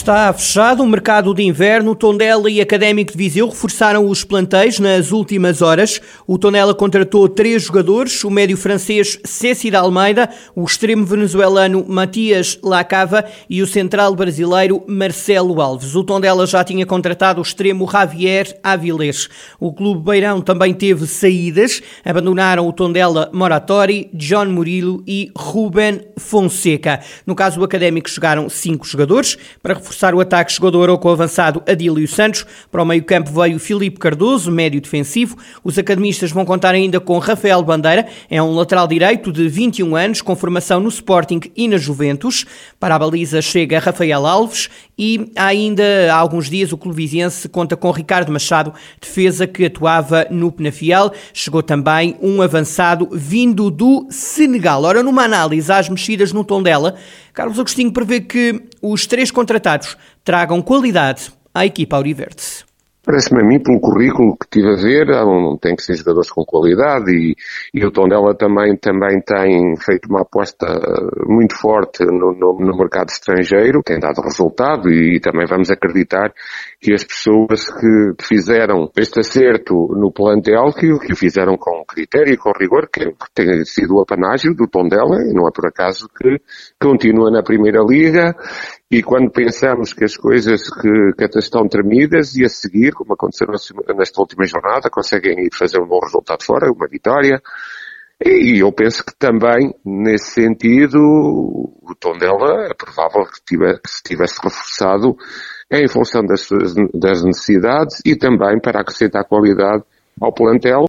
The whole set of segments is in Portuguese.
Está fechado o mercado de inverno. Tondela e Académico de Viseu reforçaram os plantéis nas últimas horas. O Tondela contratou três jogadores: o médio francês Ceci Almeida, o extremo venezuelano Matias Lacava e o central brasileiro Marcelo Alves. O Tondela já tinha contratado o extremo Javier Avilés. O Clube Beirão também teve saídas. Abandonaram o Tondela Moratori, John Murilo e Ruben Fonseca. No caso do Académico, chegaram cinco jogadores para reforçar o ataque chegou do Aroco avançado Adílio Santos. Para o meio-campo veio Filipe Cardoso, médio defensivo. Os academistas vão contar ainda com Rafael Bandeira, é um lateral direito de 21 anos, com formação no Sporting e na Juventus. Para a baliza chega Rafael Alves e ainda há alguns dias o clube viziense conta com Ricardo Machado, defesa que atuava no Penafiel. Chegou também um avançado vindo do Senegal. Ora, numa análise às mexidas no tom dela, Carlos Agostinho prevê que os três contratados tragam qualidade à equipa Auriverde. Parece-me a mim, pelo currículo que tive a ver, tem que ser jogadores com qualidade e, e o Tondela também, também tem feito uma aposta muito forte no, no, no mercado estrangeiro, tem dado resultado e, e, também vamos acreditar que as pessoas que, fizeram este acerto no plantel, que, que o fizeram com critério e com rigor, que tem sido o apanágio do Tondela, e não é por acaso que continua na Primeira Liga e quando pensamos que as coisas que, que até estão tremidas e a seguir, como aconteceu nesta última jornada, conseguem ir fazer um bom resultado fora, uma vitória. E eu penso que também, nesse sentido, o tom dela é provável que, tivesse, que se tivesse reforçado em função das, das necessidades e também para acrescentar qualidade ao plantel.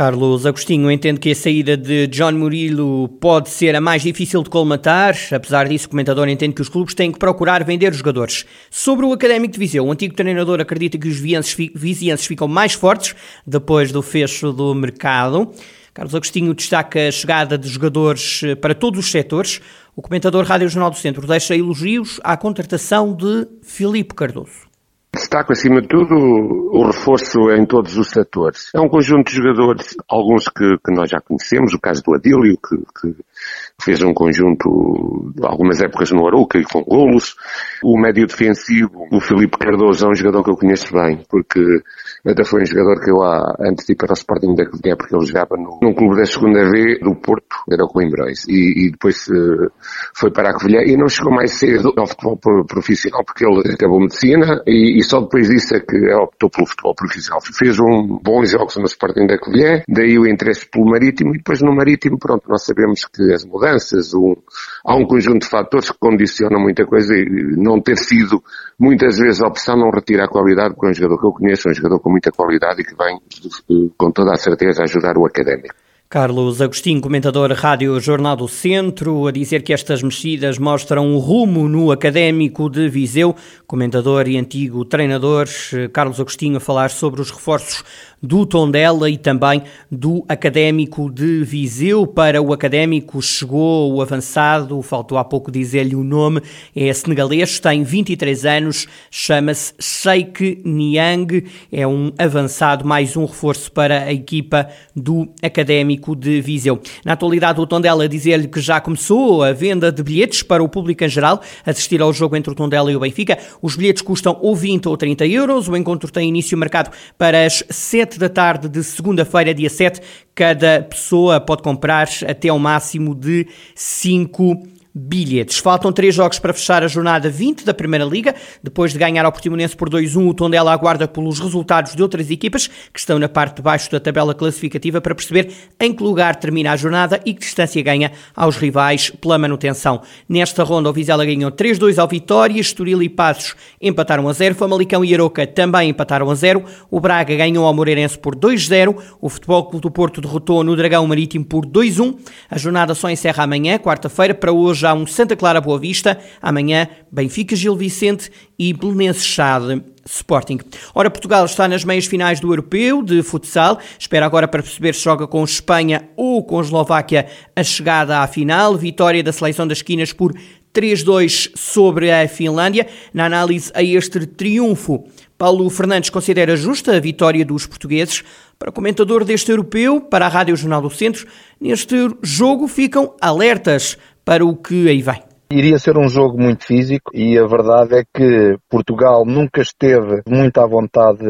Carlos Agostinho entende que a saída de John Murilo pode ser a mais difícil de colmatar. Apesar disso, o comentador entende que os clubes têm que procurar vender os jogadores. Sobre o Académico de Viseu, o antigo treinador acredita que os vizienses ficam mais fortes depois do fecho do mercado. Carlos Agostinho destaca a chegada de jogadores eh, para todos os setores. O comentador Rádio Jornal do Centro deixa elogios à contratação de Filipe Cardoso. Destaco, acima de tudo, o reforço em todos os setores. É um conjunto de jogadores, alguns que, que nós já conhecemos, o caso do Adílio, que, que fez um conjunto algumas épocas no Arouca e com golos. O médio defensivo, o Felipe Cardoso, é um jogador que eu conheço bem, porque até foi um jogador que eu há, antes de ir para o Sporting da Covilhã, porque ele jogava no, num clube da segunda V do Porto, era o Coimbrões, e, e depois uh, foi para a Covilhã e não chegou mais cedo ao futebol profissional, porque ele acabou medicina e, e só depois disso é que optou pelo futebol profissional. Fez um bons jogos no Sporting da Covilhã, daí o interesse pelo Marítimo, e depois no Marítimo, pronto, nós sabemos que as mudanças, há um conjunto de fatores que condicionam muita coisa e não ter sido muitas vezes a opção não retira a qualidade, porque é um jogador que eu conheço, é um jogador com muita qualidade e que vem com toda a certeza ajudar o académico. Carlos Agostinho, comentador Rádio Jornal do Centro, a dizer que estas mexidas mostram um rumo no académico de Viseu. Comentador e antigo treinador Carlos Agostinho a falar sobre os reforços do Tondela e também do Académico de Viseu. Para o Académico chegou o avançado, faltou há pouco dizer-lhe o nome, é senegalês, tem 23 anos, chama-se Sheikh Niang, é um avançado, mais um reforço para a equipa do Académico de Viseu. Na atualidade, o Tondela dizer-lhe que já começou a venda de bilhetes para o público em geral, assistir ao jogo entre o Tondela e o Benfica. Os bilhetes custam ou 20 ou 30 euros. O encontro tem início marcado para as 7 7 da tarde de segunda-feira, dia 7. Cada pessoa pode comprar até ao máximo de 5 bilhetes. Faltam três jogos para fechar a jornada 20 da Primeira Liga. Depois de ganhar ao Portimonense por 2-1, o Tondela aguarda pelos resultados de outras equipas que estão na parte de baixo da tabela classificativa para perceber em que lugar termina a jornada e que distância ganha aos rivais pela manutenção. Nesta ronda, o Vizela ganhou 3-2 ao Vitória, Estoril e Passos empataram a 0, Famalicão e Aroca também empataram a 0, o Braga ganhou ao Moreirense por 2-0, o Futebol Clube do Porto derrotou no Dragão Marítimo por 2-1. A jornada só encerra amanhã, quarta-feira, para hoje um Santa Clara Boa Vista, amanhã Benfica Gil Vicente e Belenenses Chade Sporting. Ora, Portugal está nas meias finais do Europeu de futsal. Espera agora para perceber se joga com Espanha ou com Eslováquia a chegada à final. Vitória da seleção das esquinas por 3-2 sobre a Finlândia. Na análise a este triunfo, Paulo Fernandes considera justa a vitória dos portugueses. Para o comentador deste europeu, para a Rádio Jornal do Centro, neste jogo ficam alertas para o que aí vem. Iria ser um jogo muito físico e a verdade é que Portugal nunca esteve muito à vontade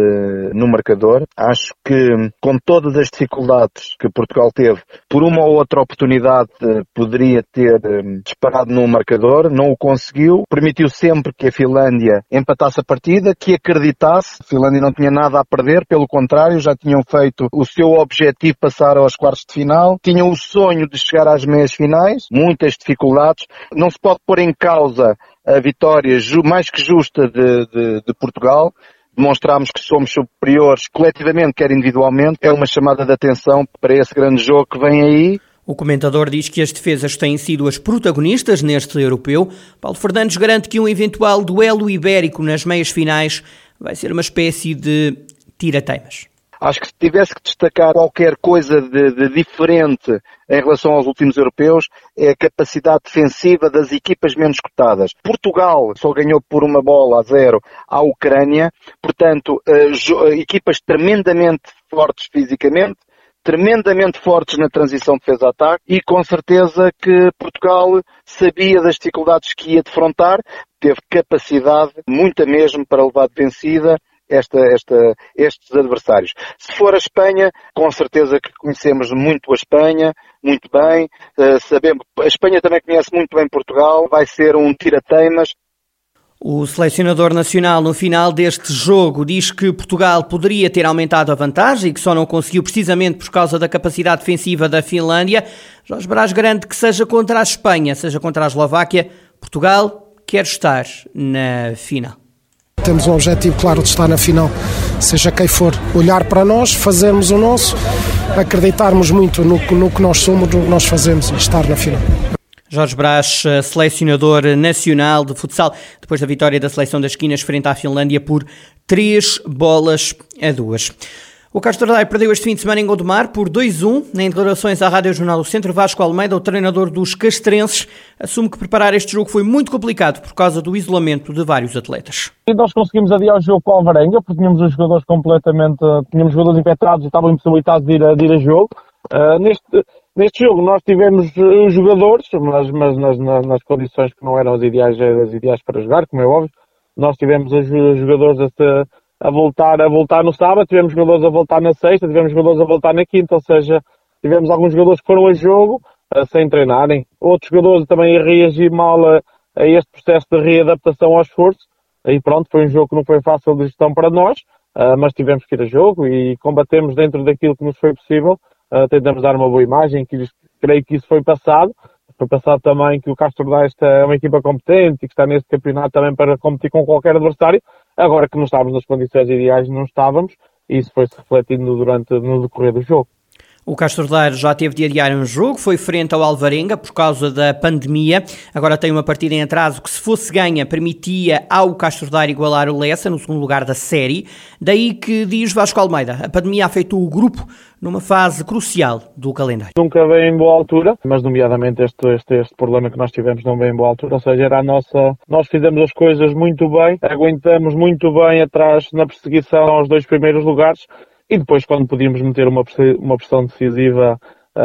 no marcador. Acho que com todas as dificuldades que Portugal teve, por uma ou outra oportunidade poderia ter hum, disparado no marcador, não o conseguiu. Permitiu sempre que a Finlândia empatasse a partida, que acreditasse. A Finlândia não tinha nada a perder, pelo contrário, já tinham feito o seu objetivo passar aos quartos de final, tinham o sonho de chegar às meias finais, muitas dificuldades. Não se pode pode pôr em causa a vitória mais que justa de, de, de Portugal, demonstramos que somos superiores coletivamente, quer individualmente, é uma chamada de atenção para esse grande jogo que vem aí. O comentador diz que as defesas têm sido as protagonistas neste europeu. Paulo Fernandes garante que um eventual duelo ibérico nas meias finais vai ser uma espécie de tira-teimas. Acho que se tivesse que destacar qualquer coisa de, de, diferente em relação aos últimos europeus, é a capacidade defensiva das equipas menos cotadas. Portugal só ganhou por uma bola a zero à Ucrânia, portanto, uh, equipas tremendamente fortes fisicamente, tremendamente fortes na transição defesa-ataque e com certeza que Portugal sabia das dificuldades que ia defrontar, teve capacidade, muita mesmo, para levar de vencida esta, esta, estes adversários. Se for a Espanha, com certeza que conhecemos muito a Espanha, muito bem, uh, sabemos, a Espanha também conhece muito bem Portugal, vai ser um tira-teimas, o selecionador nacional, no final deste jogo, diz que Portugal poderia ter aumentado a vantagem e que só não conseguiu precisamente por causa da capacidade defensiva da Finlândia. Jorge Brás garante que, seja contra a Espanha, seja contra a Eslováquia, Portugal quer estar na final. Temos um objetivo claro de estar na final, seja quem for. Olhar para nós, fazermos o nosso, acreditarmos muito no, no que nós somos, no que nós fazemos e estar na final. Jorge Brás, selecionador nacional de futsal, depois da vitória da seleção das esquinas frente à Finlândia por três bolas a duas. O Castro Daire perdeu este fim de semana em Gondomar por 2-1. Em declarações à Rádio Jornal do Centro, Vasco Almeida, o treinador dos castrenses, assume que preparar este jogo foi muito complicado por causa do isolamento de vários atletas. Nós conseguimos adiar o jogo com o Alvarenga, porque tínhamos os jogadores completamente, tínhamos jogadores infectados e estavam impossibilitados de ir a, de ir a jogo. Uh, neste, neste jogo nós tivemos uh, jogadores, mas, mas nas, nas, nas, condições que não eram as ideais, as ideais para jogar, como é óbvio. Nós tivemos os jogadores a, a voltar, a voltar no sábado, tivemos jogadores a voltar na sexta, tivemos jogadores a voltar na quinta, ou seja, tivemos alguns jogadores que foram a jogo uh, sem treinarem, outros jogadores também a reagir mal a, a, este processo de readaptação ao esforço. Aí pronto, foi um jogo que não foi fácil de gestão para nós, uh, mas tivemos que ir a jogo e combatemos dentro daquilo que nos foi possível. Uh, tentamos dar uma boa imagem, que creio que isso foi passado. Foi passado também que o Castro Desta é uma equipa competente e que está neste campeonato também para competir com qualquer adversário. Agora que não estávamos nas condições ideais, não estávamos, e isso foi-se refletindo durante, no decorrer do jogo. O Castro Daire já teve de adiar um jogo, foi frente ao Alvarenga por causa da pandemia. Agora tem uma partida em atraso que, se fosse ganha, permitia ao Castro Daire igualar o Lessa no segundo lugar da série. Daí que diz Vasco Almeida, a pandemia afetou o grupo numa fase crucial do calendário. Nunca veio em boa altura, mas nomeadamente este, este, este problema que nós tivemos não veio em boa altura, ou seja, era a nossa, nós fizemos as coisas muito bem, aguentamos muito bem atrás na perseguição aos dois primeiros lugares, e depois quando podíamos meter uma, uma pressão decisiva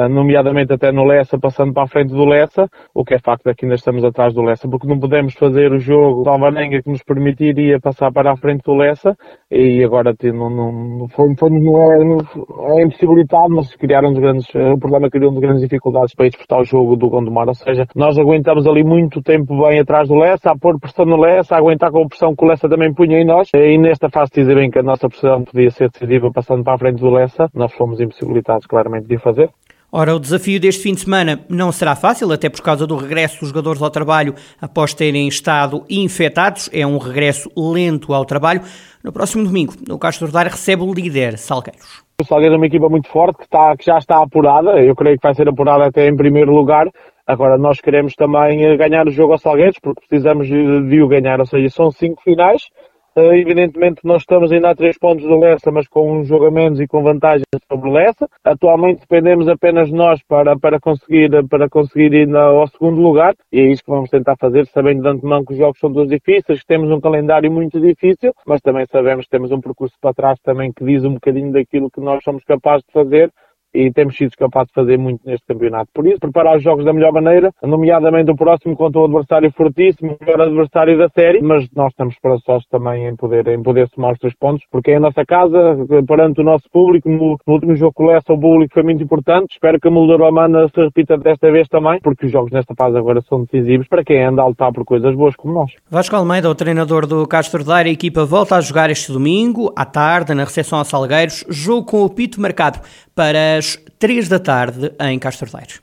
nomeadamente até no Lessa, passando para a frente do Lessa, o que é facto é que ainda estamos atrás do Lessa, porque não podemos fazer o jogo do Alvarenga que nos permitiria passar para a frente do Lessa, e agora não, não, foi, não é, é impossibilitado, mas criaram grandes, eh, o problema criou uns grandes dificuldades para disputar o jogo do Gondomar, ou seja, nós aguentamos ali muito tempo bem atrás do Lessa, a pôr pressão no Lessa, a aguentar com a pressão que o Lessa também punha em nós, e nesta fase dizer bem que a nossa pressão podia ser decisiva passando para a frente do Lessa, nós fomos impossibilitados claramente de fazer. Ora, o desafio deste fim de semana não será fácil, até por causa do regresso dos jogadores ao trabalho após terem estado infectados. É um regresso lento ao trabalho. No próximo domingo, o Castro Daire recebe o líder Salgueiros. O Salgueiros é uma equipa muito forte, que, está, que já está apurada. Eu creio que vai ser apurada até em primeiro lugar. Agora, nós queremos também eh, ganhar o jogo ao Salgueiros, porque precisamos de, de o ganhar. Ou seja, são cinco finais evidentemente nós estamos ainda a três pontos do Lessa, mas com um jogo a menos e com vantagem sobre o Lessa. Atualmente dependemos apenas de nós para, para, conseguir, para conseguir ir ao segundo lugar e é isso que vamos tentar fazer, sabendo de antemão que os jogos são todos difíceis, que temos um calendário muito difícil, mas também sabemos que temos um percurso para trás também que diz um bocadinho daquilo que nós somos capazes de fazer e temos sido capazes de fazer muito neste campeonato. Por isso, preparar os jogos da melhor maneira, nomeadamente o próximo contra um adversário fortíssimo, o melhor adversário da série, mas nós estamos esperançosos também em poder, em poder somar os três pontos, porque é a nossa casa, perante o nosso público, no, no último jogo com o público foi muito importante, espero que a Mulder Romana se repita desta vez também, porque os jogos nesta fase agora são decisivos para quem anda a lutar por coisas boas como nós. Vasco Almeida, o treinador do Castro Daire, a equipa volta a jogar este domingo, à tarde, na recepção a Salgueiros, jogo com o pito marcado para as 3 da tarde em Castro Daire.